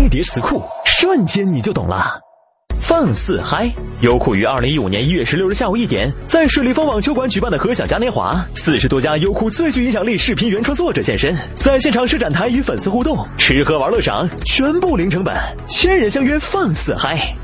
飞碟词库，瞬间你就懂了。放肆嗨！优酷于二零一五年一月十六日下午一点，在水立方网球馆举办的何小嘉年华，四十多家优酷最具影响力视频原创作者现身，在现场设展台与粉丝互动，吃喝玩乐赏，全部零成本，千人相约放肆嗨！